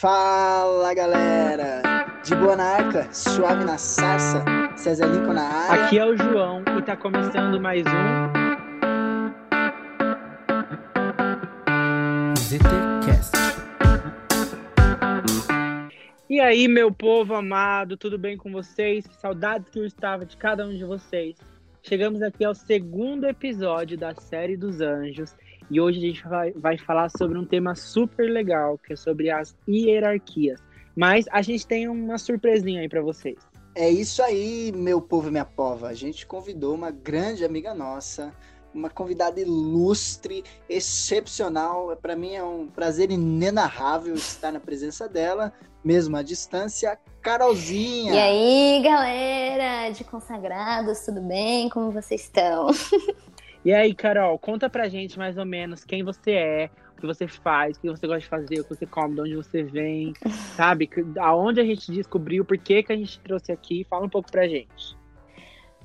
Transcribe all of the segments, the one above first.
Fala galera! De boa na arca, suave na sarça, César Lincoln na área. Aqui é o João e tá começando mais um ZTCast. E aí, meu povo amado, tudo bem com vocês? Que saudades que eu estava de cada um de vocês. Chegamos aqui ao segundo episódio da série dos Anjos e hoje a gente vai, vai falar sobre um tema super legal, que é sobre as hierarquias. Mas a gente tem uma surpresinha aí para vocês. É isso aí, meu povo e minha pova. A gente convidou uma grande amiga nossa, uma convidada ilustre, excepcional. Para mim é um prazer inenarrável estar na presença dela, mesmo à distância. Carolzinha! E aí, galera de consagrados, tudo bem? Como vocês estão? E aí, Carol, conta pra gente mais ou menos quem você é, o que você faz, o que você gosta de fazer, o que você come, de onde você vem, sabe? Aonde a gente descobriu, por que, que a gente trouxe aqui. Fala um pouco pra gente.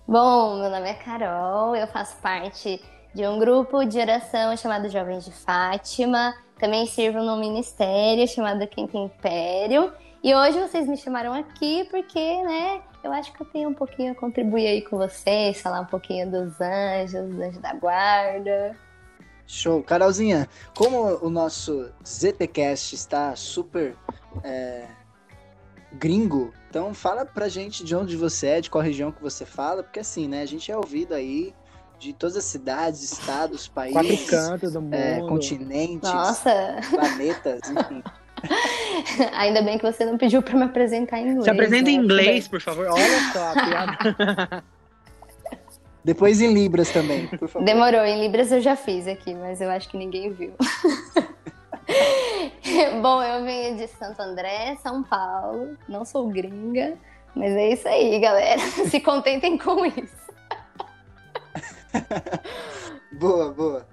Bom, meu nome é Carol, eu faço parte de um grupo de oração chamado Jovens de Fátima. Também sirvo num ministério chamado Quinto Império. E hoje vocês me chamaram aqui porque, né, eu acho que eu tenho um pouquinho a contribuir aí com vocês, falar um pouquinho dos anjos, dos anjos da guarda. Show. Carolzinha, como o nosso ZTCast está super é, gringo, então fala pra gente de onde você é, de qual região que você fala, porque assim, né, a gente é ouvido aí de todas as cidades, estados, países, cantos do mundo. É, continentes, Nossa. planetas, enfim. Ainda bem que você não pediu para me apresentar em inglês. Se apresenta né? em inglês, por favor. Olha só, a piada. Depois em Libras também, por favor. Demorou, em Libras eu já fiz aqui, mas eu acho que ninguém viu. Bom, eu venho de Santo André, São Paulo. Não sou gringa, mas é isso aí, galera. Se contentem com isso. boa, boa.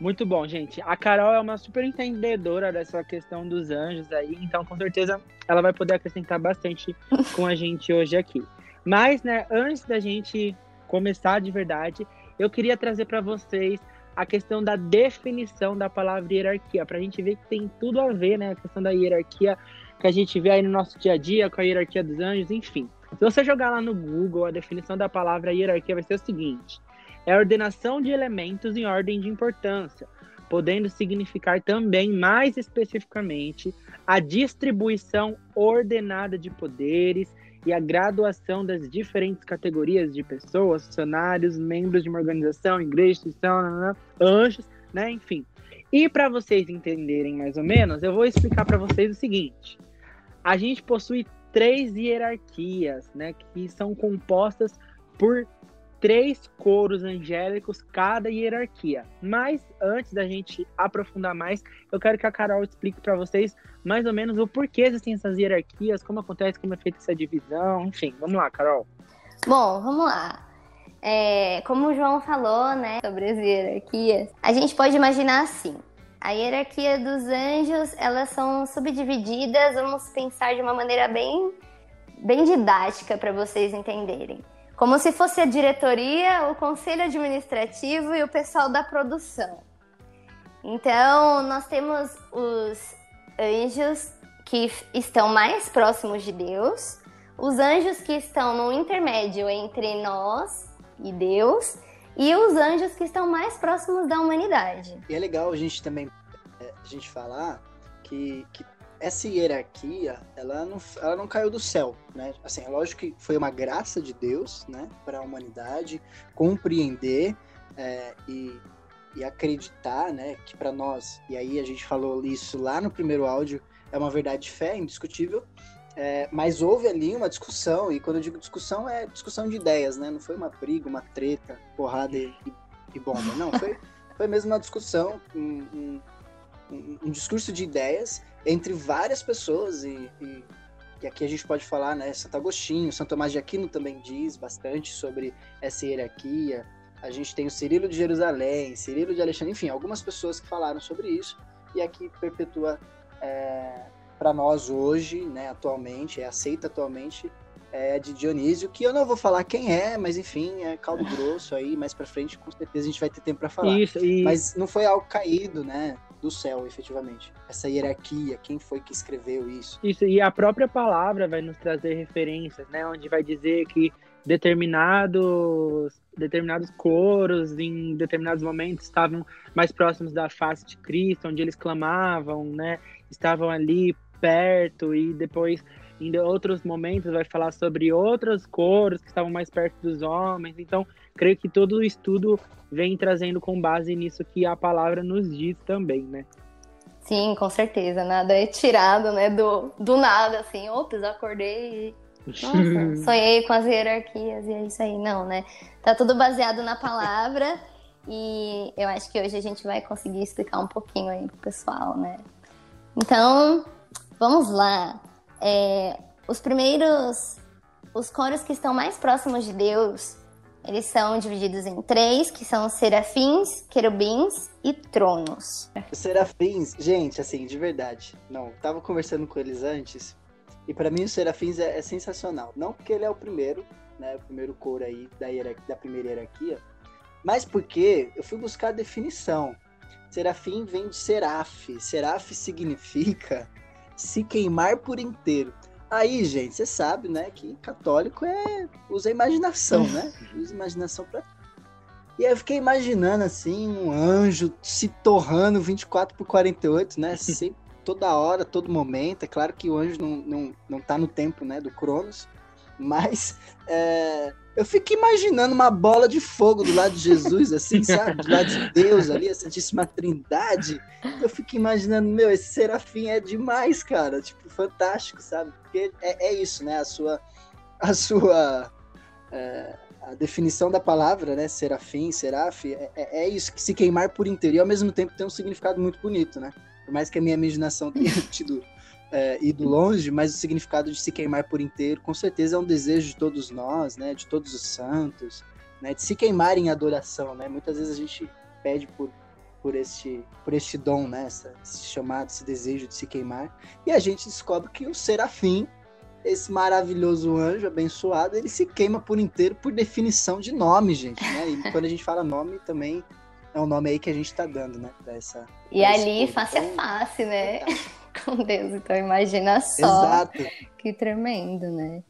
Muito bom, gente. A Carol é uma super entendedora dessa questão dos anjos aí, então com certeza ela vai poder acrescentar bastante com a gente hoje aqui. Mas, né, antes da gente começar de verdade, eu queria trazer para vocês a questão da definição da palavra hierarquia, para a gente ver que tem tudo a ver, né, a questão da hierarquia que a gente vê aí no nosso dia a dia, com a hierarquia dos anjos, enfim. Se você jogar lá no Google, a definição da palavra hierarquia vai ser o seguinte: é a ordenação de elementos em ordem de importância, podendo significar também, mais especificamente, a distribuição ordenada de poderes e a graduação das diferentes categorias de pessoas, funcionários, membros de uma organização, igreja, instituição, anjos, né, enfim. E para vocês entenderem mais ou menos, eu vou explicar para vocês o seguinte: a gente possui três hierarquias, né, que são compostas por três coros angélicos cada hierarquia. Mas antes da gente aprofundar mais, eu quero que a Carol explique para vocês mais ou menos o porquê existem essas hierarquias, como acontece, como é feita essa divisão, enfim. Vamos lá, Carol. Bom, vamos lá. É, como o João falou, né, sobre as hierarquias, a gente pode imaginar assim. A hierarquia dos anjos, elas são subdivididas, vamos pensar de uma maneira bem, bem didática para vocês entenderem. Como se fosse a diretoria, o conselho administrativo e o pessoal da produção. Então, nós temos os anjos que estão mais próximos de Deus, os anjos que estão no intermédio entre nós e Deus, e os anjos que estão mais próximos da humanidade. E é legal a gente também a gente falar que, que essa hierarquia, ela não, ela não caiu do céu, né? Assim, é lógico que foi uma graça de Deus, né, para a humanidade compreender é, e, e acreditar, né, que para nós, e aí a gente falou isso lá no primeiro áudio, é uma verdade de fé indiscutível, é, mas houve ali uma discussão, e quando eu digo discussão, é discussão de ideias, né? Não foi uma briga, uma treta, porrada e, e bomba, não, foi, foi mesmo uma discussão, um, um, um discurso de ideias entre várias pessoas e, e, e, aqui a gente pode falar, né, Santo Agostinho, Santo Tomás de Aquino também diz bastante sobre essa hierarquia. A gente tem o Cirilo de Jerusalém, Cirilo de Alexandre, enfim, algumas pessoas que falaram sobre isso e aqui perpetua é, para nós hoje, né, atualmente, é aceita atualmente é de Dionísio, que eu não vou falar quem é, mas enfim, é caldo grosso aí, mais para frente com certeza a gente vai ter tempo para falar. Isso, e... Mas não foi algo caído, né? Do céu, efetivamente. Essa hierarquia, quem foi que escreveu isso? Isso, e a própria palavra vai nos trazer referências, né? Onde vai dizer que determinados determinados coros em determinados momentos estavam mais próximos da face de Cristo, onde eles clamavam, né? Estavam ali perto e depois em outros momentos vai falar sobre outros coros que estavam mais perto dos homens. Então, creio que todo o estudo vem trazendo com base nisso que a palavra nos diz também, né? Sim, com certeza. Nada é tirado, né, do, do nada, assim. Ops, acordei e nossa, sonhei com as hierarquias e é isso aí. Não, né? Tá tudo baseado na palavra e eu acho que hoje a gente vai conseguir explicar um pouquinho aí pro pessoal, né? Então, vamos lá. É, os primeiros, os coros que estão mais próximos de Deus, eles são divididos em três, que são serafins, querubins e tronos. Os serafins, gente, assim, de verdade. Não, tava conversando com eles antes e para mim o Serafins é, é, sensacional. Não porque ele é o primeiro, né? O primeiro coro aí da, da primeira hierarquia, mas porque eu fui buscar a definição. Serafim vem de seraf. Seraf significa se queimar por inteiro. Aí, gente, você sabe, né, que católico é usa a imaginação, né? Usa imaginação para e aí eu fiquei imaginando assim, um anjo se torrando 24 por 48, né? Sempre toda hora, todo momento. É claro que o anjo não, não, não tá no tempo né, do Cronos, mas é, eu fico imaginando uma bola de fogo do lado de Jesus, assim, sabe? Do lado de Deus ali, a Santíssima Trindade. Eu fico imaginando, meu, esse serafim é demais, cara. Tipo, fantástico, sabe? Porque é, é isso, né? A sua. A sua. É, a definição da palavra, né? Serafim, seraf, é, é, é isso, que se queimar por inteiro. E ao mesmo tempo tem um significado muito bonito, né? Por mais que a minha imaginação tenha tido é, ido longe, mas o significado de se queimar por inteiro, com certeza é um desejo de todos nós, né? De todos os santos, né? De se queimar em adoração, né? Muitas vezes a gente pede por por este, por este dom, né? Essa, esse chamado, esse desejo de se queimar. E a gente descobre que o serafim, esse maravilhoso anjo abençoado, ele se queima por inteiro por definição de nome, gente. Né? E quando a gente fala nome, também é o nome aí que a gente tá dando, né? Pra essa, e pra ali, face então, a face, né? Com Deus. Então imagina só. Exato. Que tremendo, né?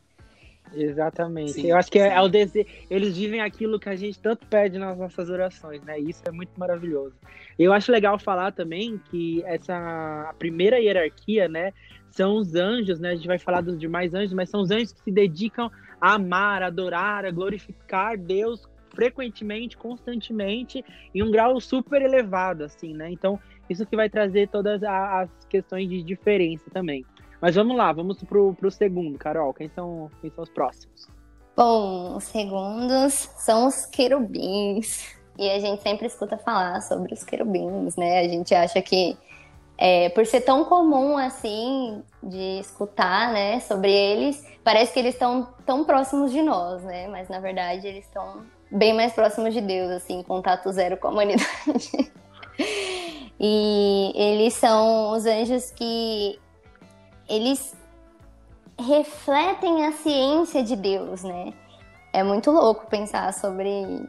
Exatamente. Sim, eu acho que é, é, o desejo. Eles vivem aquilo que a gente tanto pede nas nossas orações, né? E isso é muito maravilhoso. Eu acho legal falar também que essa a primeira hierarquia, né? São os anjos, né? A gente vai falar dos demais anjos, mas são os anjos que se dedicam a amar, adorar, a glorificar Deus frequentemente, constantemente, em um grau super elevado, assim, né? Então, isso que vai trazer todas as questões de diferença também. Mas vamos lá, vamos pro, pro segundo, Carol. Quem são, quem são os próximos? Bom, os segundos são os querubins. E a gente sempre escuta falar sobre os querubins, né? A gente acha que é, por ser tão comum assim de escutar, né, sobre eles, parece que eles estão tão próximos de nós, né? Mas na verdade eles estão bem mais próximos de Deus, assim, contato zero com a humanidade. e eles são os anjos que eles refletem a ciência de Deus, né? É muito louco pensar sobre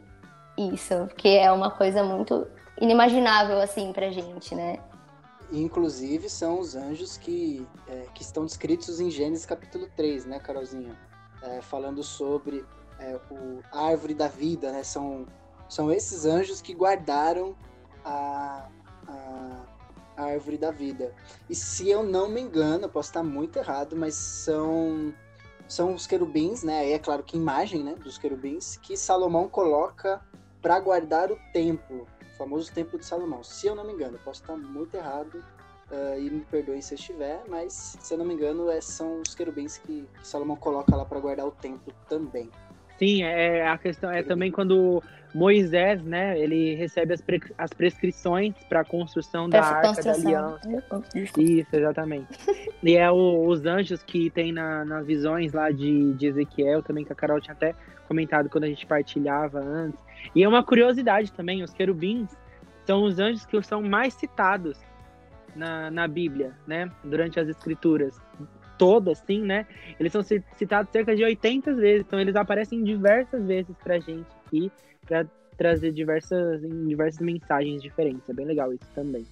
isso, porque é uma coisa muito inimaginável assim pra gente, né? Inclusive são os anjos que, é, que estão descritos em Gênesis capítulo 3, né, Carolzinha? É, falando sobre é, o, a árvore da vida, né? São, são esses anjos que guardaram a, a, a, árvore da vida. E se eu não me engano, eu posso estar muito errado, mas são são os querubins, né? Aí é claro que imagem, né, dos querubins que Salomão coloca para guardar o templo, o famoso templo de Salomão. Se eu não me engano, eu posso estar muito errado. Uh, e me perdoem se eu estiver, mas se eu não me engano, é, são os querubins que, que Salomão coloca lá para guardar o templo também. Sim, é a questão é também quando Moisés, né, ele recebe as, pre, as prescrições para a construção da Arca da Aliança. Isso, exatamente. e é o, os anjos que tem na, nas visões lá de, de Ezequiel, também que a Carol tinha até comentado quando a gente partilhava antes. E é uma curiosidade também, os querubins são os anjos que são mais citados na, na Bíblia, né, durante as escrituras toda, assim, né? Eles são citados cerca de 80 vezes, então eles aparecem diversas vezes pra gente aqui, pra trazer diversas, diversas mensagens diferentes. É bem legal isso também.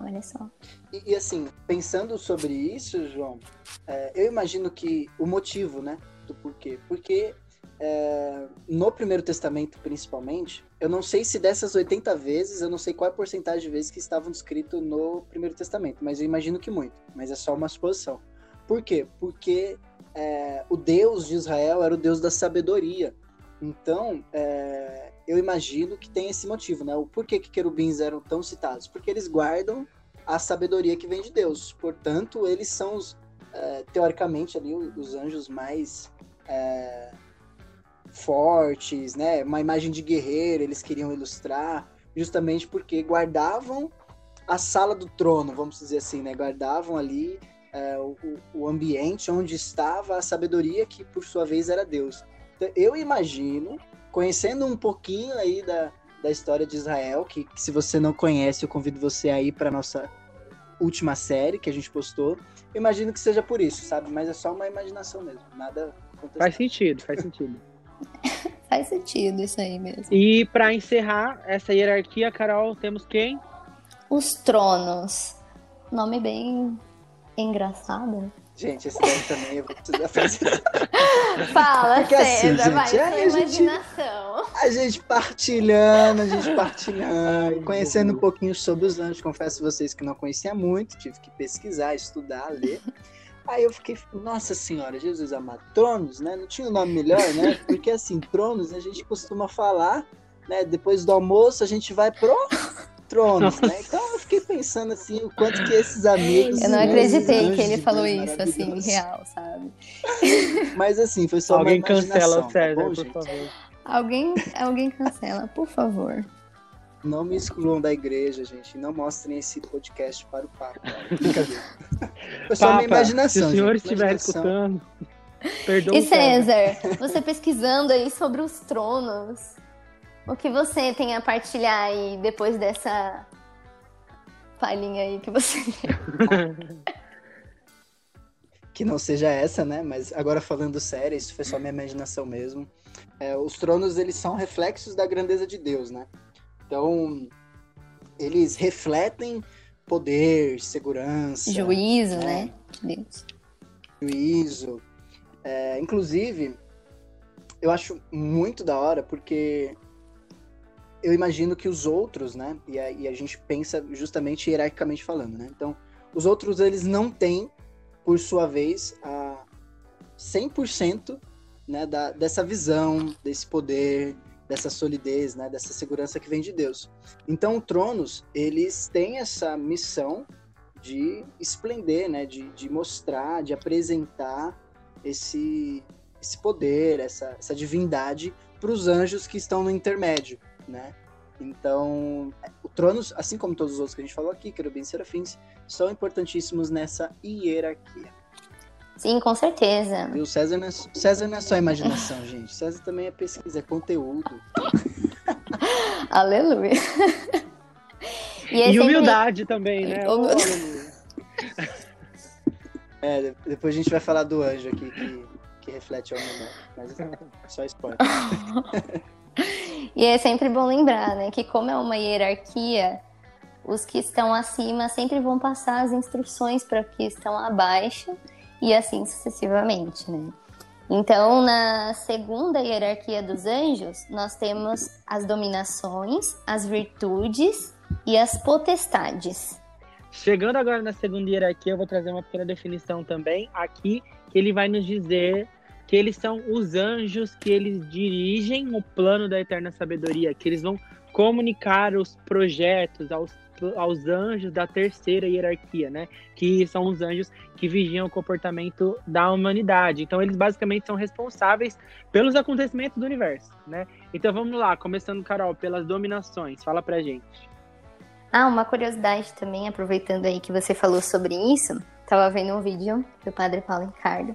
Olha só. E, e assim, pensando sobre isso, João, é, eu imagino que o motivo, né, do porquê. Porque é, no Primeiro Testamento, principalmente, eu não sei se dessas 80 vezes, eu não sei qual é a porcentagem de vezes que estavam escrito no Primeiro Testamento, mas eu imagino que muito. Mas é só uma suposição. Por quê? Porque é, o Deus de Israel era o Deus da sabedoria. Então, é, eu imagino que tem esse motivo, né? O porquê que querubins eram tão citados? Porque eles guardam a sabedoria que vem de Deus. Portanto, eles são os, é, teoricamente ali os anjos mais é, fortes, né? Uma imagem de guerreiro, eles queriam ilustrar, justamente porque guardavam a sala do trono, vamos dizer assim, né? Guardavam ali é, o, o ambiente onde estava a sabedoria que, por sua vez, era Deus. Então, eu imagino, conhecendo um pouquinho aí da, da história de Israel, que, que se você não conhece, eu convido você a ir para nossa última série que a gente postou. Eu imagino que seja por isso, sabe? Mas é só uma imaginação mesmo, nada Faz sentido, faz sentido. faz sentido isso aí mesmo. E para encerrar essa hierarquia, Carol, temos quem? Os tronos. Nome bem engraçado. Gente, esse daí também eu vou precisar fazer. Fala, Porque César, assim, gente, vai, a imaginação. Gente, a gente partilhando, a gente partilhando, Ai, conhecendo um pouquinho sobre os anjos. Confesso a vocês que não conhecia muito, tive que pesquisar, estudar, ler. Aí eu fiquei, nossa senhora, Jesus amado, Tronos, né? Não tinha um nome melhor, né? Porque assim, Tronos a gente costuma falar, né? Depois do almoço a gente vai pro tronos, né? Então eu fiquei pensando assim, o quanto que esses amigos. Eu não acreditei que ele falou isso, assim, real, sabe? Mas assim, foi só Alguém uma cancela o tá César, tá bom, por gente? favor. Alguém, alguém cancela, por favor. Não me excluam da igreja, gente. Não mostrem esse podcast para o Papa. Foi só Papa, minha imaginação. Se o senhor gente. estiver escutando, perdoa E. César, você pesquisando aí sobre os tronos, o que você tem a partilhar aí depois dessa palhinha aí que você que não seja essa, né? Mas agora falando sério, isso foi só minha imaginação mesmo. É, os tronos, eles são reflexos da grandeza de Deus, né? Então, eles refletem poder, segurança, Juízo, né? Deus. juízo. É, inclusive, eu acho muito da hora, porque eu imagino que os outros, né? E a, e a gente pensa justamente hierarquicamente falando, né? Então, os outros, eles não têm, por sua vez, a 100% né, da, dessa visão, desse poder, dessa solidez, né? Dessa segurança que vem de Deus. Então, Tronos, eles têm essa missão de esplender, né? De, de mostrar, de apresentar esse, esse poder, essa, essa divindade para os anjos que estão no intermédio, né? Então, o Tronos, assim como todos os outros que a gente falou aqui, querubins e serafins, são importantíssimos nessa hierarquia. Sim, com certeza. E o César não é, César não é só imaginação, gente. César também é pesquisa, é conteúdo. Aleluia. E, é E sempre- humildade também, né? Aleluia. É, de- depois a gente vai falar do anjo aqui que, que reflete a humildade. Mas é só spoiler. E é sempre bom lembrar, né, que como é uma hierarquia, os que estão acima sempre vão passar as instruções para os que estão abaixo e assim sucessivamente, né? Então, na segunda hierarquia dos anjos, nós temos as dominações, as virtudes e as potestades. Chegando agora na segunda hierarquia, eu vou trazer uma pequena definição também aqui, que ele vai nos dizer que eles são os anjos que eles dirigem o plano da eterna sabedoria, que eles vão comunicar os projetos aos, aos anjos da terceira hierarquia, né? Que são os anjos que vigiam o comportamento da humanidade. Então, eles basicamente são responsáveis pelos acontecimentos do universo, né? Então, vamos lá, começando, Carol, pelas dominações. Fala pra gente. Ah, uma curiosidade também, aproveitando aí que você falou sobre isso, tava vendo um vídeo do Padre Paulo Ricardo.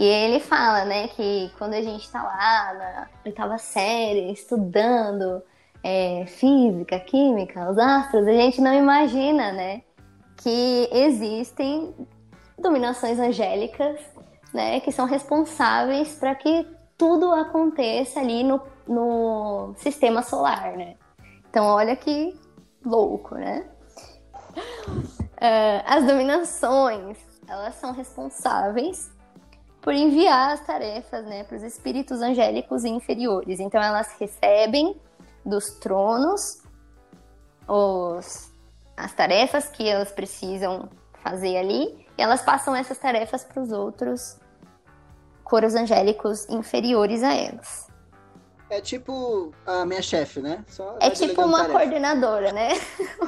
E ele fala, né, que quando a gente tá lá na oitava série, estudando é, física, química, os astros, a gente não imagina, né, que existem dominações angélicas, né, que são responsáveis para que tudo aconteça ali no, no sistema solar, né. Então, olha que louco, né? Uh, as dominações, elas são responsáveis por enviar as tarefas né, para os espíritos angélicos inferiores. Então, elas recebem dos tronos os, as tarefas que elas precisam fazer ali, e elas passam essas tarefas para os outros coros angélicos inferiores a elas. É tipo a minha chefe, né? Só é tipo uma tarefa. coordenadora, né?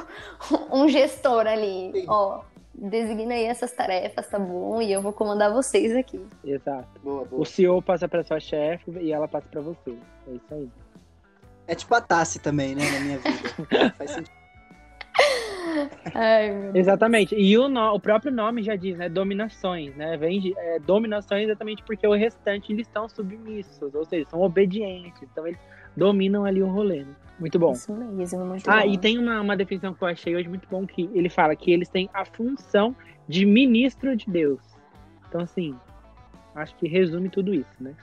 um gestor ali. Sim. Ó, designa aí essas tarefas, tá bom? E eu vou comandar vocês aqui. Exato. Boa, boa. O CEO passa para sua chefe e ela passa para você. É isso aí. É tipo a Tassi também, né, na minha vida. Faz sentido. Ai, exatamente. E o, no, o próprio nome já diz, né? Dominações, né? Vem de, é, dominações exatamente porque o restante eles estão submissos, ou seja, são obedientes. Então eles dominam ali o rolê. Né? Muito bom. Isso mesmo, muito ah, bom. e tem uma, uma definição que eu achei hoje muito bom que ele fala que eles têm a função de ministro de Deus. Então, assim, acho que resume tudo isso, né?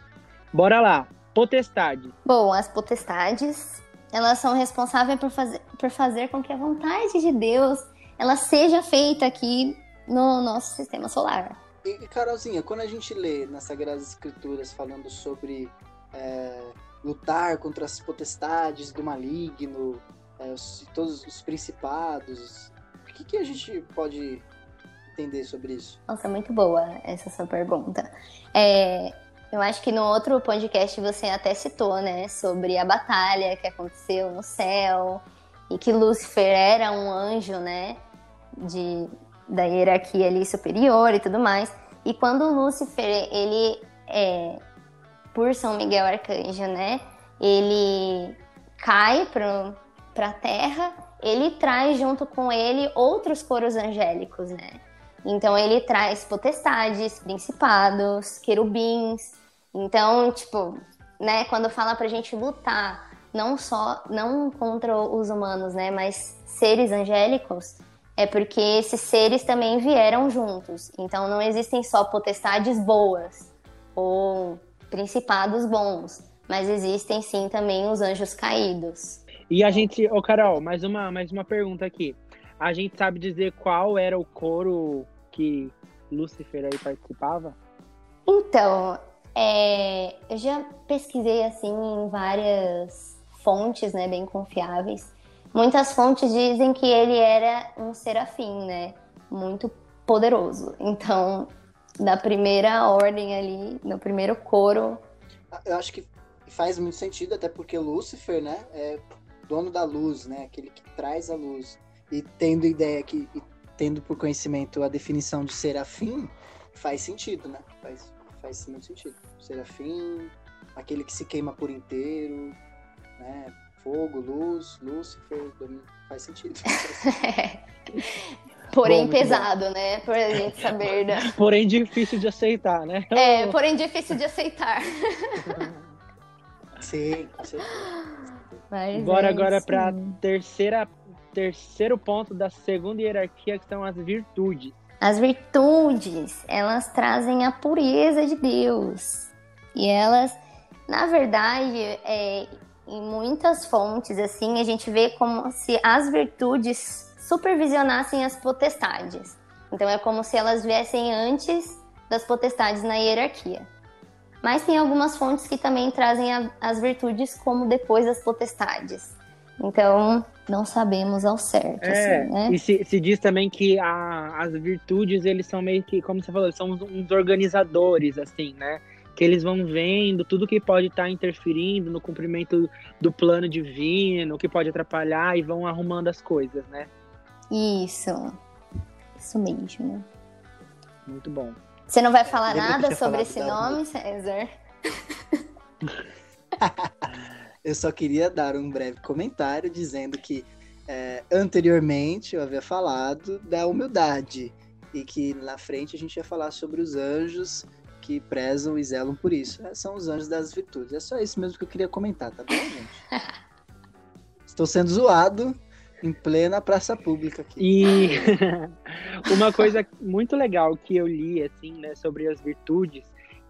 Bora lá. Potestade. Bom, as potestades elas são responsáveis por fazer, por fazer com que a vontade de Deus ela seja feita aqui no nosso sistema solar. E, Carolzinha, quando a gente lê nas Sagradas Escrituras falando sobre é, lutar contra as potestades do maligno, é, os, todos os principados, o que, que a gente pode entender sobre isso? Nossa, muito boa essa sua pergunta. É, eu acho que no outro podcast você até citou, né, sobre a batalha que aconteceu no céu e que Lúcifer era um anjo, né, de da hierarquia ali superior e tudo mais. E quando Lúcifer, ele é por São Miguel Arcanjo, né, ele cai para a terra, ele traz junto com ele outros coros angélicos, né? Então ele traz potestades, principados, querubins, então, tipo, né, quando fala pra gente lutar, não só, não contra os humanos, né, mas seres angélicos, é porque esses seres também vieram juntos. Então não existem só potestades boas ou principados bons, mas existem sim também os anjos caídos. E a gente, ô oh Carol, mais uma, mais uma pergunta aqui. A gente sabe dizer qual era o coro que Lúcifer aí participava? Então, é, eu já pesquisei assim em várias fontes, né, bem confiáveis. Muitas fontes dizem que ele era um serafim, né, muito poderoso. Então, da primeira ordem ali, no primeiro coro. Eu acho que faz muito sentido, até porque Lúcifer, né, é dono da luz, né, aquele que traz a luz. E tendo ideia que, tendo por conhecimento a definição de serafim, faz sentido, né? Faz, faz muito sentido. Serafim, aquele que se queima por inteiro, né? Fogo, luz, Lúcifer, faz sentido. porém bom, pesado, bom. né? Por a gente saber. Da... Porém difícil de aceitar, né? É, porém difícil de aceitar. Sim, sim. Mas Bora é agora para terceira terceiro ponto da segunda hierarquia que são as virtudes. As virtudes, elas trazem a pureza de Deus. E elas, na verdade, é, em muitas fontes, assim, a gente vê como se as virtudes supervisionassem as potestades. Então é como se elas viessem antes das potestades na hierarquia. Mas tem algumas fontes que também trazem a, as virtudes como depois das potestades. Então, não sabemos ao certo. É, assim, né? E se, se, diz também que a, as virtudes, eles são meio que, como você falou, são uns, uns organizadores, assim, né? Que eles vão vendo tudo que pode estar tá interferindo no cumprimento do plano divino, que pode atrapalhar e vão arrumando as coisas, né? Isso. Isso mesmo. Muito bom. Você não vai falar nada sobre esse nome, César? Eu só queria dar um breve comentário dizendo que é, anteriormente eu havia falado da humildade e que na frente a gente ia falar sobre os anjos que prezam e zelam por isso. É, são os anjos das virtudes. É só isso mesmo que eu queria comentar, tá bom, gente? Estou sendo zoado em plena praça pública aqui. E uma coisa muito legal que eu li assim, né, sobre as virtudes,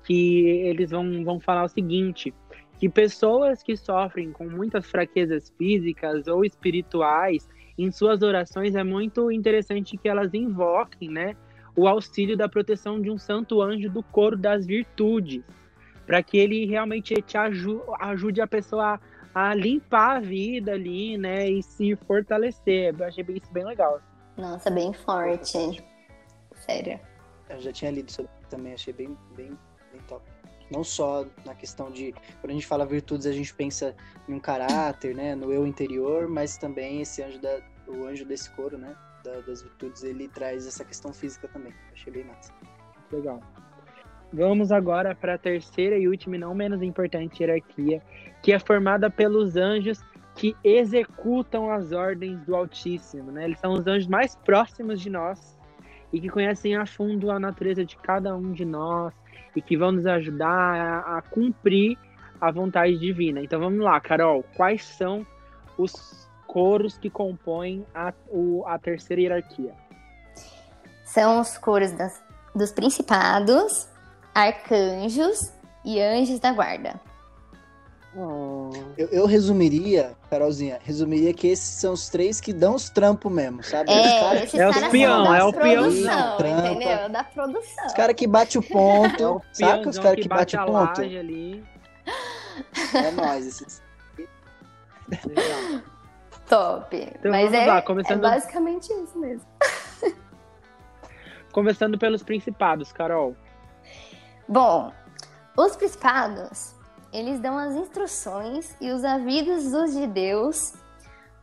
que eles vão, vão falar o seguinte, que pessoas que sofrem com muitas fraquezas físicas ou espirituais em suas orações é muito interessante que elas invoquem, né, o auxílio da proteção de um santo anjo do coro das virtudes, para que ele realmente te ajude, ajude a pessoa a, a, limpar a vida ali, né, e se fortalecer. Eu achei isso bem legal. Nossa, bem forte. Sério. Eu já tinha lido sobre também, achei bem, bem, bem top. Não só na questão de, quando a gente fala virtudes, a gente pensa em um caráter, né, no eu interior, mas também esse anjo da, o anjo desse coro, né, da, das virtudes, ele traz essa questão física também. Achei bem massa. Legal. Vamos agora para a terceira e última e não menos importante hierarquia, que é formada pelos anjos que executam as ordens do Altíssimo, né? Eles são os anjos mais próximos de nós e que conhecem a fundo a natureza de cada um de nós e que vão nos ajudar a, a cumprir a vontade divina. Então vamos lá, Carol, quais são os coros que compõem a, o, a terceira hierarquia? São os coros das, dos principados, arcanjos e anjos da guarda. Oh. Eu, eu, resumiria, Carolzinha, resumiria que esses são os três que dão os trampos mesmo, sabe? É, os é o peão, é o peão. Entendeu? Da produção. Os caras que bate o ponto, é o saca? Os caras que, que bate, bate o ponto. Ali. É nóis, esses. Top. Então, Mas é, lá, começando... é basicamente isso mesmo. Começando pelos principados, Carol. Bom, os principados, eles dão as instruções e os avisos dos de Deus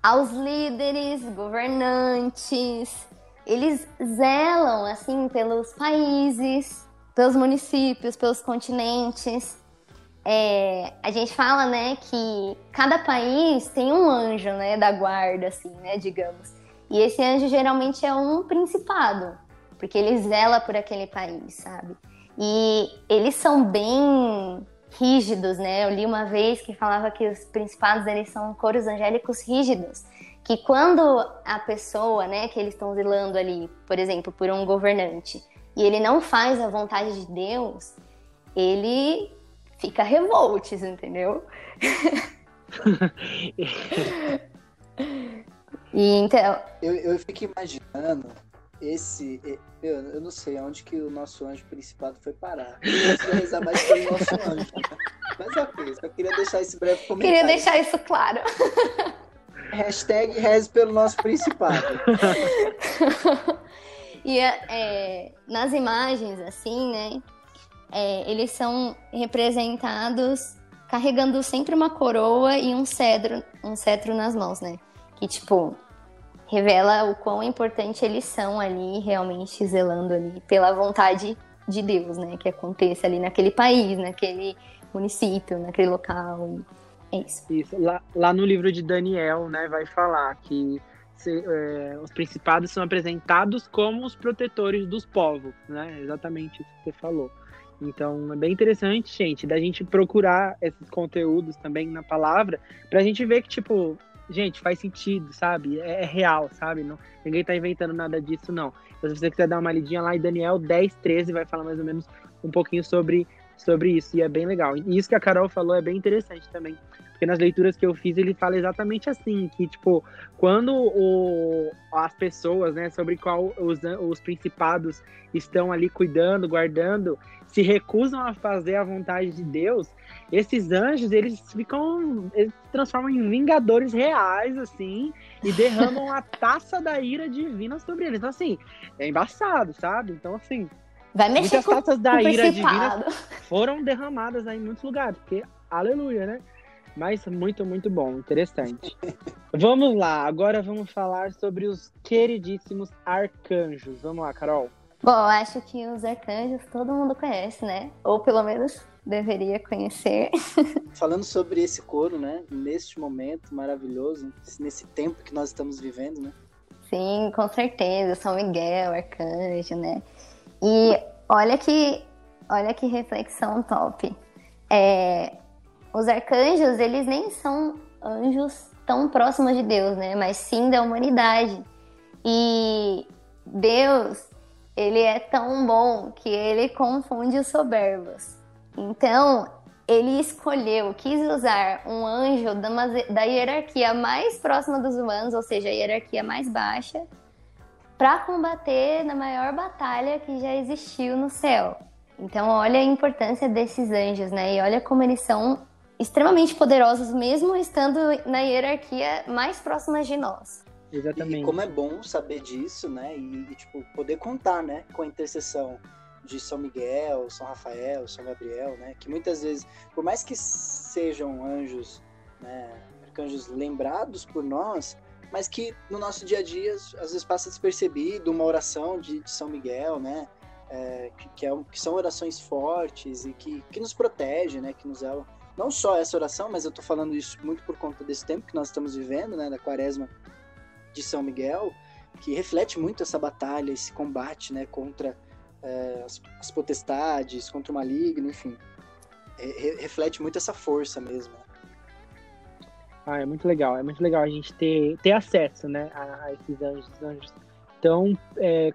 aos líderes, governantes. Eles zelam, assim, pelos países, pelos municípios, pelos continentes. É, a gente fala, né, que cada país tem um anjo, né, da guarda, assim, né, digamos. E esse anjo geralmente é um principado, porque ele zela por aquele país, sabe? E eles são bem rígidos, né? Eu li uma vez que falava que os principados eles são coros angélicos rígidos, que quando a pessoa, né, que eles estão zelando ali, por exemplo, por um governante, e ele não faz a vontade de Deus, ele fica revoltes, entendeu? e então. Eu, eu fico imaginando esse. Eu, eu não sei onde que o nosso anjo principado foi parar. Eu preciso rezar mais pelo nosso anjo. Mas ok, só queria deixar esse breve comentário. Queria deixar isso claro. Hashtag reze pelo nosso principado. e é, nas imagens, assim, né? é, eles são representados carregando sempre uma coroa e um cedro, um cetro nas mãos, né? Que, tipo, revela o quão importante eles são ali, realmente zelando ali pela vontade de Deus, né? Que aconteça ali naquele país, naquele município, naquele local. É isso. Isso. Lá, lá no livro de Daniel, né, vai falar que se, é, os principados são apresentados como os protetores dos povos, né? Exatamente isso que você falou. Então é bem interessante, gente, da gente procurar esses conteúdos também na palavra, pra gente ver que, tipo, gente, faz sentido, sabe? É, é real, sabe? Não, ninguém tá inventando nada disso, não. Então, se você quiser dar uma lidinha lá em Daniel 10, 13, vai falar mais ou menos um pouquinho sobre, sobre isso. E é bem legal. E isso que a Carol falou é bem interessante também. Porque nas leituras que eu fiz, ele fala exatamente assim, que, tipo, quando o, as pessoas, né, sobre qual os, os principados estão ali cuidando, guardando, se recusam a fazer a vontade de Deus, esses anjos, eles ficam, eles se transformam em vingadores reais, assim, e derramam a taça da ira divina sobre eles. Então, assim, é embaçado, sabe? Então, assim, Vai mexer muitas com, taças da ira divina foram derramadas aí em muitos lugares, porque, aleluia, né? Mas muito, muito bom, interessante. vamos lá, agora vamos falar sobre os queridíssimos arcanjos. Vamos lá, Carol. Bom, acho que os arcanjos todo mundo conhece, né? Ou pelo menos deveria conhecer. Falando sobre esse coro, né? Neste momento maravilhoso, nesse tempo que nós estamos vivendo, né? Sim, com certeza. São Miguel, arcanjo, né? E olha que, olha que reflexão top. É, os arcanjos, eles nem são anjos tão próximos de Deus, né? Mas sim da humanidade. E Deus, ele é tão bom que ele confunde os soberbos. Então, ele escolheu, quis usar um anjo da, hierarquia mais próxima dos humanos, ou seja, a hierarquia mais baixa, para combater na maior batalha que já existiu no céu. Então, olha a importância desses anjos, né? E olha como eles são extremamente poderosos, mesmo estando na hierarquia mais próxima de nós. Exatamente. E como é bom saber disso, né? E, e, tipo, poder contar, né, com a intercessão de São Miguel, São Rafael, São Gabriel, né? Que muitas vezes, por mais que sejam anjos, né, arcanjos lembrados por nós, mas que no nosso dia a dia às vezes passa despercebido uma oração de, de São Miguel, né? É, que, que, é, que, são orações fortes e que, que nos protege, né? Que nos dá não só essa oração, mas eu estou falando isso muito por conta desse tempo que nós estamos vivendo, né? Da Quaresma de São Miguel, que reflete muito essa batalha, esse combate, né? Contra é, as, as, potestades, contra o maligno, enfim. É, reflete muito essa força mesmo. Né? Ah, é muito legal. É muito legal a gente ter, ter acesso, né, a, a esses anjos, anjos tão, é,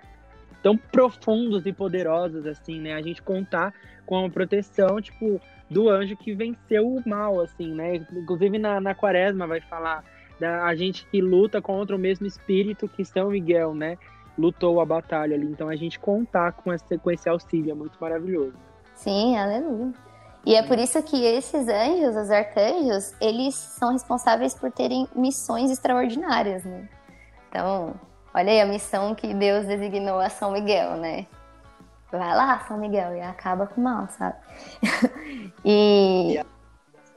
tão profundos e poderosos, assim, né? A gente contar com a proteção, tipo, do anjo que venceu o mal, assim, né? Inclusive na, na quaresma vai falar da a gente que luta contra o mesmo espírito que São Miguel, né? Lutou a batalha ali. Então a gente contar com esse, com esse auxílio é muito maravilhoso. Sim, aleluia. E é por isso que esses anjos, os arcanjos, eles são responsáveis por terem missões extraordinárias, né? Então, olha aí a missão que Deus designou a São Miguel, né? Vai lá, São Miguel, e acaba com o mal, sabe? e... e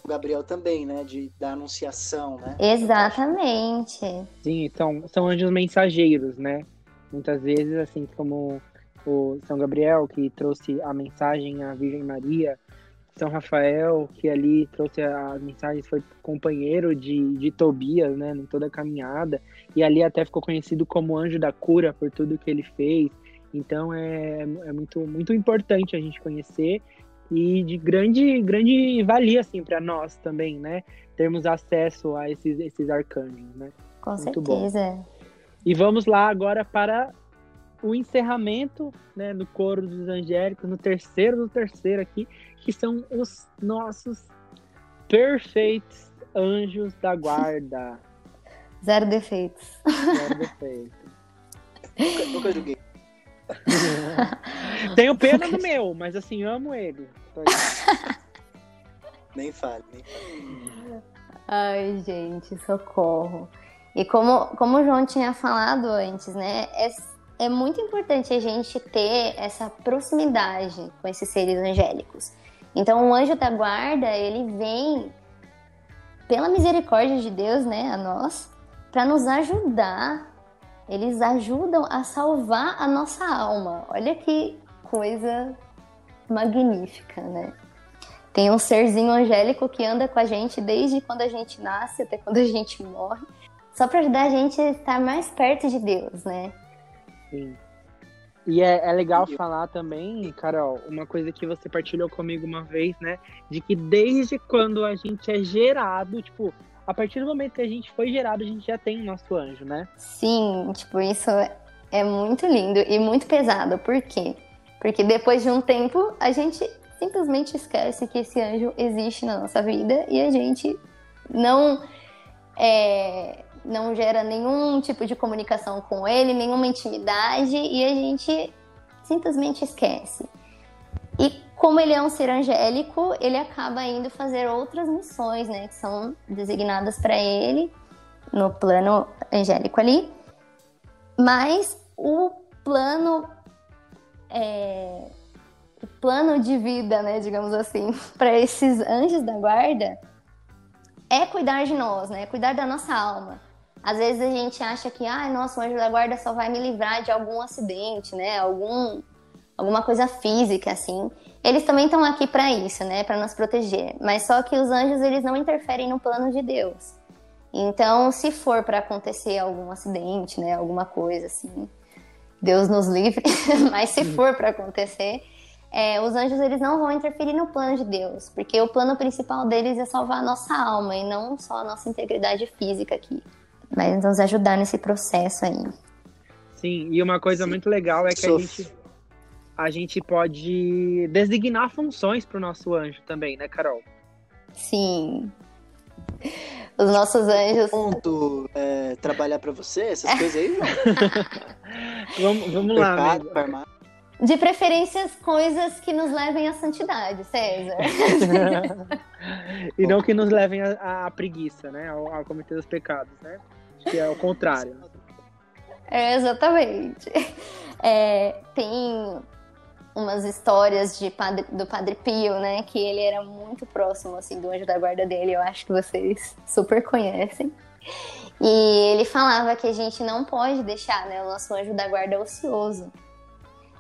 o Gabriel também, né? De, da anunciação, né? Exatamente. Sim, são, são anjos mensageiros, né? Muitas vezes, assim como o São Gabriel, que trouxe a mensagem à Virgem Maria, são Rafael, que ali trouxe as mensagens, foi companheiro de, de Tobias, né, em toda a caminhada, e ali até ficou conhecido como anjo da cura por tudo que ele fez. Então é, é muito, muito importante a gente conhecer e de grande, grande valia assim para nós também, né, termos acesso a esses, esses arcanjos, né? Com muito certeza. Bom. E vamos lá agora para o encerramento né, do coro dos angélicos, no terceiro do terceiro aqui, que são os nossos perfeitos anjos da guarda. Zero defeitos. Zero defeitos. nunca, nunca joguei. Tenho pena do meu, mas assim, amo ele. nem fale, nem fale. Ai, gente, socorro. E como, como o João tinha falado antes, né? É, é muito importante a gente ter essa proximidade com esses seres angélicos. Então, o anjo da guarda, ele vem pela misericórdia de Deus, né, a nós, para nos ajudar. Eles ajudam a salvar a nossa alma. Olha que coisa magnífica, né? Tem um serzinho angélico que anda com a gente desde quando a gente nasce até quando a gente morre, só para ajudar a gente a estar mais perto de Deus, né? Sim. E é, é legal falar também, Carol, uma coisa que você partilhou comigo uma vez, né? De que desde quando a gente é gerado, tipo, a partir do momento que a gente foi gerado, a gente já tem o nosso anjo, né? Sim, tipo, isso é muito lindo e muito pesado. Por quê? Porque depois de um tempo, a gente simplesmente esquece que esse anjo existe na nossa vida e a gente não é, não gera nenhum tipo de comunicação com ele, nenhuma intimidade e a gente simplesmente esquece. E como ele é um ser angélico, ele acaba indo fazer outras missões, né, que são designadas para ele no plano angélico ali. Mas o plano é, o plano de vida, né, digamos assim, para esses anjos da guarda é cuidar de nós, né? Cuidar da nossa alma. Às vezes a gente acha que, ah, nossa, o anjo da guarda só vai me livrar de algum acidente, né? Algum, alguma coisa física, assim. Eles também estão aqui para isso, né? Para nos proteger. Mas só que os anjos, eles não interferem no plano de Deus. Então, se for para acontecer algum acidente, né? Alguma coisa assim, Deus nos livre. Mas se for para acontecer, é, os anjos eles não vão interferir no plano de Deus, porque o plano principal deles é salvar a nossa alma e não só a nossa integridade física aqui mas nos ajudar nesse processo aí. Sim, e uma coisa Sim. muito legal é que Sof... a gente. A gente pode designar funções para o nosso anjo também, né, Carol? Sim. Os nossos anjos. Ponto, é, trabalhar para você, essas coisas aí? vamos, vamos lá. Amigo. De preferências, coisas que nos levem à santidade, César. e não que nos levem à, à preguiça, né? Ao, ao cometer os pecados, né? Que é o contrário. É, exatamente. É, tem umas histórias de padre, do Padre Pio, né? Que ele era muito próximo, assim, do anjo da guarda dele. Eu acho que vocês super conhecem. E ele falava que a gente não pode deixar né, o nosso anjo da guarda ocioso.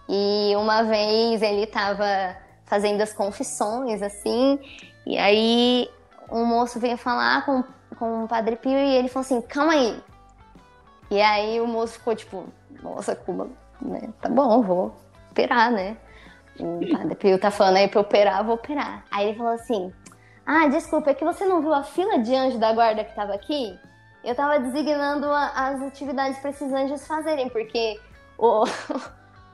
E uma vez ele estava fazendo as confissões, assim, e aí um moço veio falar com, com o Padre Pio e ele falou assim, calma aí. E aí o moço ficou tipo, nossa, Cuba, né? Tá bom, vou operar, né? O Padre Pio tá falando aí pra operar, vou operar. Aí ele falou assim, ah, desculpa, é que você não viu a fila de anjo da guarda que tava aqui? Eu tava designando a, as atividades para esses anjos fazerem, porque o,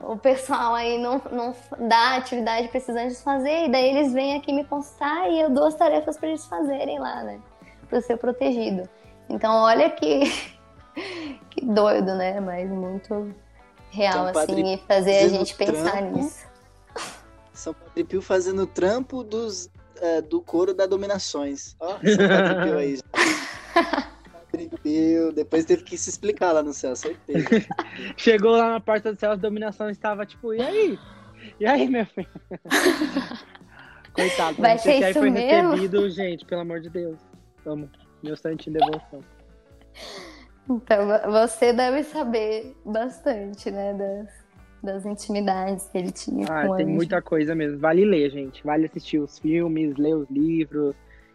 o pessoal aí não, não dá atividade para esses anjos fazer, e daí eles vêm aqui me consultar e eu dou as tarefas para eles fazerem lá, né? Para ser protegido. Então, olha que, que doido, né? Mas muito real, então, assim, e fazer a gente pensar trampo, nisso. São Padre Pio fazendo trampo dos, é, do coro da dominações. Ó, São Padre Pio aí. Tripeu, depois teve que se explicar lá no céu, certeza. Chegou lá na porta do céu, a dominação estava tipo, e aí? E aí, meu filho? Coitado, Vai ser isso aí foi mesmo? recebido, gente, pelo amor de Deus. Vamos, meu santinho devoção. Então, você deve saber bastante, né, das, das intimidades que ele tinha ah, com tem muita coisa mesmo. Vale ler, gente. Vale assistir os filmes, ler os livros,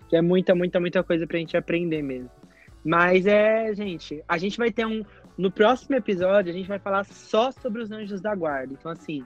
que é muita, muita, muita coisa pra gente aprender mesmo. Mas é, gente, a gente vai ter um. No próximo episódio, a gente vai falar só sobre os anjos da guarda. Então, assim,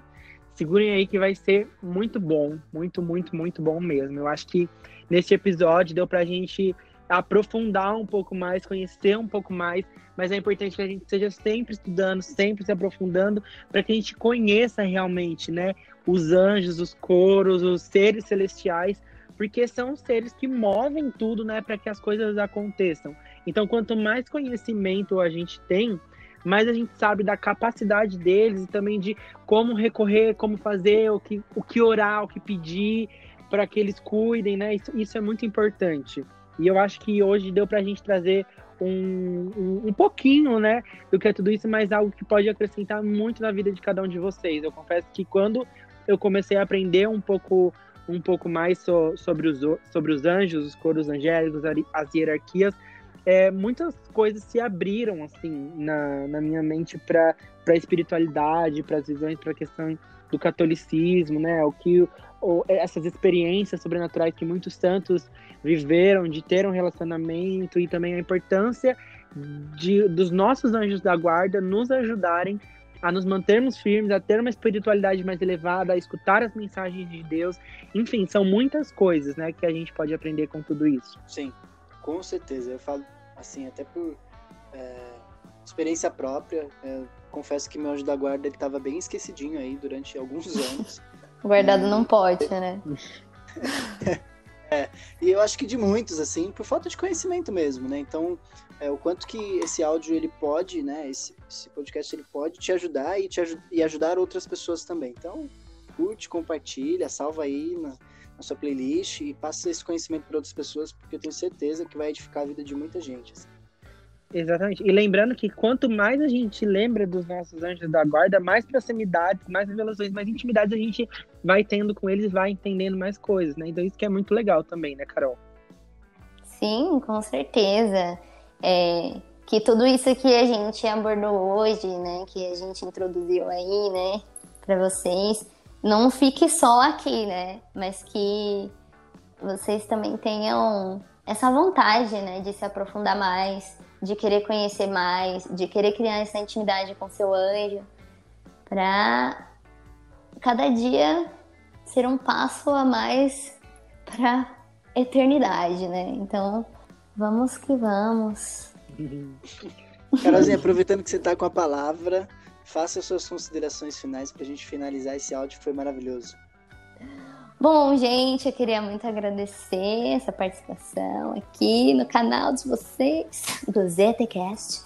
segurem aí que vai ser muito bom. Muito, muito, muito bom mesmo. Eu acho que neste episódio deu pra gente aprofundar um pouco mais, conhecer um pouco mais, mas é importante que a gente esteja sempre estudando, sempre se aprofundando, para que a gente conheça realmente, né, os anjos, os coros, os seres celestiais, porque são seres que movem tudo, né, para que as coisas aconteçam. Então, quanto mais conhecimento a gente tem, mais a gente sabe da capacidade deles e também de como recorrer, como fazer, o que, o que orar, o que pedir para que eles cuidem, né? Isso, isso, é muito importante. E eu acho que hoje deu para a gente trazer um, um, um, pouquinho, né, do que é tudo isso, mas algo que pode acrescentar muito na vida de cada um de vocês. Eu confesso que quando eu comecei a aprender um pouco um pouco mais so, sobre, os, sobre os anjos, os coros angélicos, as hierarquias, é, muitas coisas se abriram assim na, na minha mente para a espiritualidade, para as visões, para a questão do catolicismo, né? O que o, essas experiências sobrenaturais que muitos santos viveram, de ter um relacionamento e também a importância de, dos nossos anjos da guarda nos ajudarem a nos mantermos firmes, a ter uma espiritualidade mais elevada, a escutar as mensagens de Deus. Enfim, são muitas coisas, né, que a gente pode aprender com tudo isso. Sim. Com certeza, eu falo assim, até por é, experiência própria, é, confesso que meu anjo da guarda ele estava bem esquecidinho aí durante alguns anos. Guardado e... não pode, né? é, e eu acho que de muitos, assim, por falta de conhecimento mesmo, né? Então, é, o quanto que esse áudio ele pode, né? Esse, esse podcast ele pode te ajudar e, te, e ajudar outras pessoas também. Então, curte, compartilha, salva aí na, na sua playlist e passa esse conhecimento para outras pessoas, porque eu tenho certeza que vai edificar a vida de muita gente. Assim. Exatamente. E lembrando que quanto mais a gente lembra dos nossos anjos da guarda, mais proximidades, mais revelações, mais intimidades a gente vai tendo com eles, vai entendendo mais coisas, né? Então isso que é muito legal também, né, Carol? Sim, com certeza. É, que tudo isso que a gente abordou hoje, né, que a gente introduziu aí, né, para vocês, não fique só aqui, né? Mas que vocês também tenham essa vontade, né, de se aprofundar mais, de querer conhecer mais, de querer criar essa intimidade com seu anjo, para cada dia ser um passo a mais para eternidade, né? Então, vamos que vamos. Carolzinha, aproveitando que você está com a palavra, faça suas considerações finais para a gente finalizar esse áudio foi maravilhoso. Bom, gente, eu queria muito agradecer essa participação aqui no canal de vocês, do ZTCast.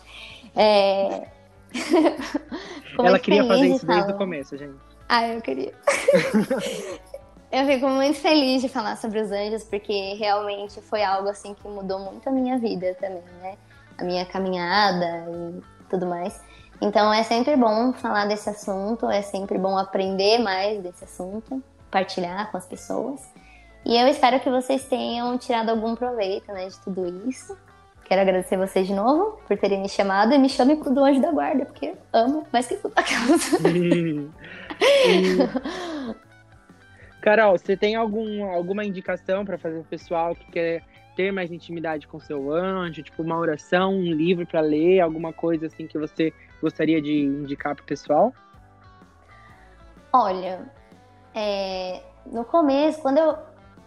É... Ela queria fazer isso desde o começo, gente. Ah, eu queria. eu fico muito feliz de falar sobre os anjos, porque realmente foi algo assim que mudou muito a minha vida também, né? A minha caminhada e tudo mais. Então é sempre bom falar desse assunto, é sempre bom aprender mais desse assunto partilhar com as pessoas. E eu espero que vocês tenham tirado algum proveito né, de tudo isso. Quero agradecer vocês de novo por terem me chamado e me chamem do Anjo da Guarda, porque amo mais que tudo aquelas. Carol, você tem algum, alguma indicação para fazer o pessoal que quer ter mais intimidade com seu anjo, tipo uma oração, um livro para ler, alguma coisa assim que você gostaria de indicar para o pessoal? Olha, é, no começo, quando eu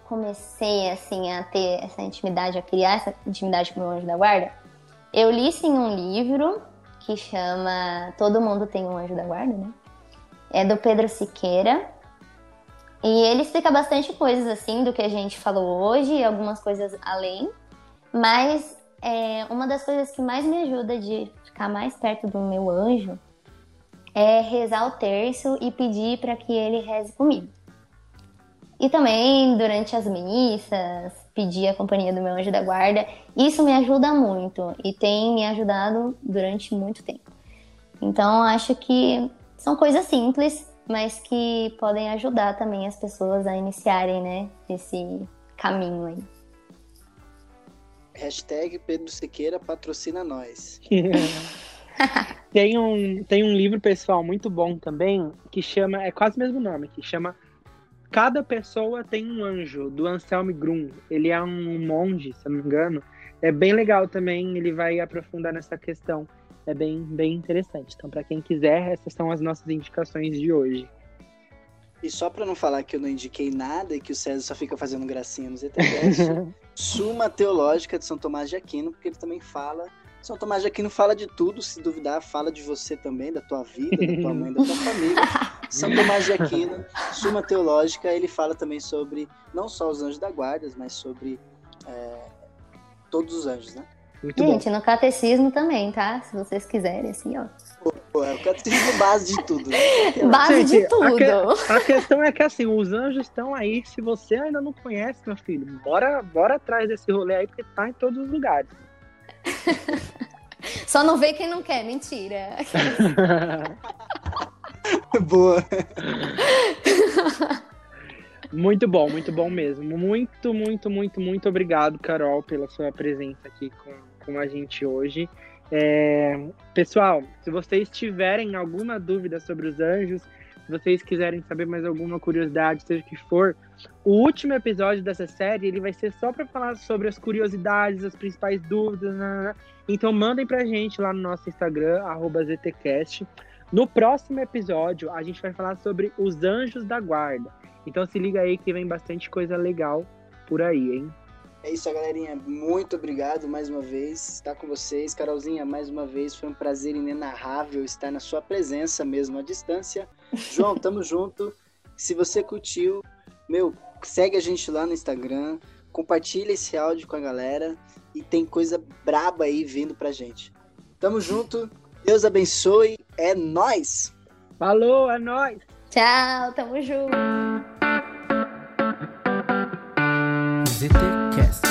comecei assim a ter essa intimidade, a criar essa intimidade com o meu anjo da guarda, eu li sim um livro que chama Todo Mundo Tem um Anjo da Guarda, né? É do Pedro Siqueira. E ele explica bastante coisas assim do que a gente falou hoje e algumas coisas além. Mas é, uma das coisas que mais me ajuda de ficar mais perto do meu anjo é rezar o terço e pedir para que ele reze comigo. E também, durante as missas, pedir a companhia do meu anjo da guarda. Isso me ajuda muito e tem me ajudado durante muito tempo. Então, acho que são coisas simples, mas que podem ajudar também as pessoas a iniciarem, né, esse caminho aí. Hashtag Pedro Siqueira patrocina nós. tem, um, tem um livro pessoal muito bom também, que chama, é quase o mesmo nome, que chama Cada Pessoa Tem um Anjo, do Anselmo Grum. Ele é um monge, se eu não me engano. É bem legal também, ele vai aprofundar nessa questão. É bem, bem interessante. Então, para quem quiser, essas são as nossas indicações de hoje. E só para não falar que eu não indiquei nada e que o César só fica fazendo gracinha no ZTCast, Suma Teológica de São Tomás de Aquino, porque ele também fala são Tomás de Aquino fala de tudo, se duvidar, fala de você também, da tua vida, da tua mãe, da tua família. São Tomás de Aquino, Suma Teológica, ele fala também sobre não só os anjos da guarda, mas sobre é, todos os anjos, né? Muito Gente, bom. no catecismo também, tá? Se vocês quiserem, assim, ó. Pô, é o catecismo base de tudo. Né? base Gente, de tudo. A, que, a, questão é que, assim, os anjos estão aí. Se você ainda não conhece, meu filho, bora, bora atrás desse rolê aí, porque tá em todos os lugares. Só não vê quem não quer, mentira. Boa. Muito bom, muito bom mesmo. Muito, muito, muito, muito obrigado, Carol, pela sua presença aqui com, com a gente hoje. É, pessoal, se vocês tiverem alguma dúvida sobre os anjos, vocês quiserem saber mais alguma curiosidade, seja o que for, o último episódio dessa série ele vai ser só para falar sobre as curiosidades, as principais dúvidas. Né, né? Então mandem pra gente lá no nosso Instagram, ZTCast. No próximo episódio, a gente vai falar sobre os anjos da guarda. Então se liga aí que vem bastante coisa legal por aí, hein? É isso, galerinha. Muito obrigado mais uma vez estar com vocês. Carolzinha, mais uma vez foi um prazer inenarrável estar na sua presença mesmo à distância. João, tamo junto. Se você curtiu, meu, segue a gente lá no Instagram, compartilha esse áudio com a galera e tem coisa braba aí vindo pra gente. Tamo junto. Deus abençoe. É nós. Falou, é nós. Tchau, tamo junto. visiter Caisse.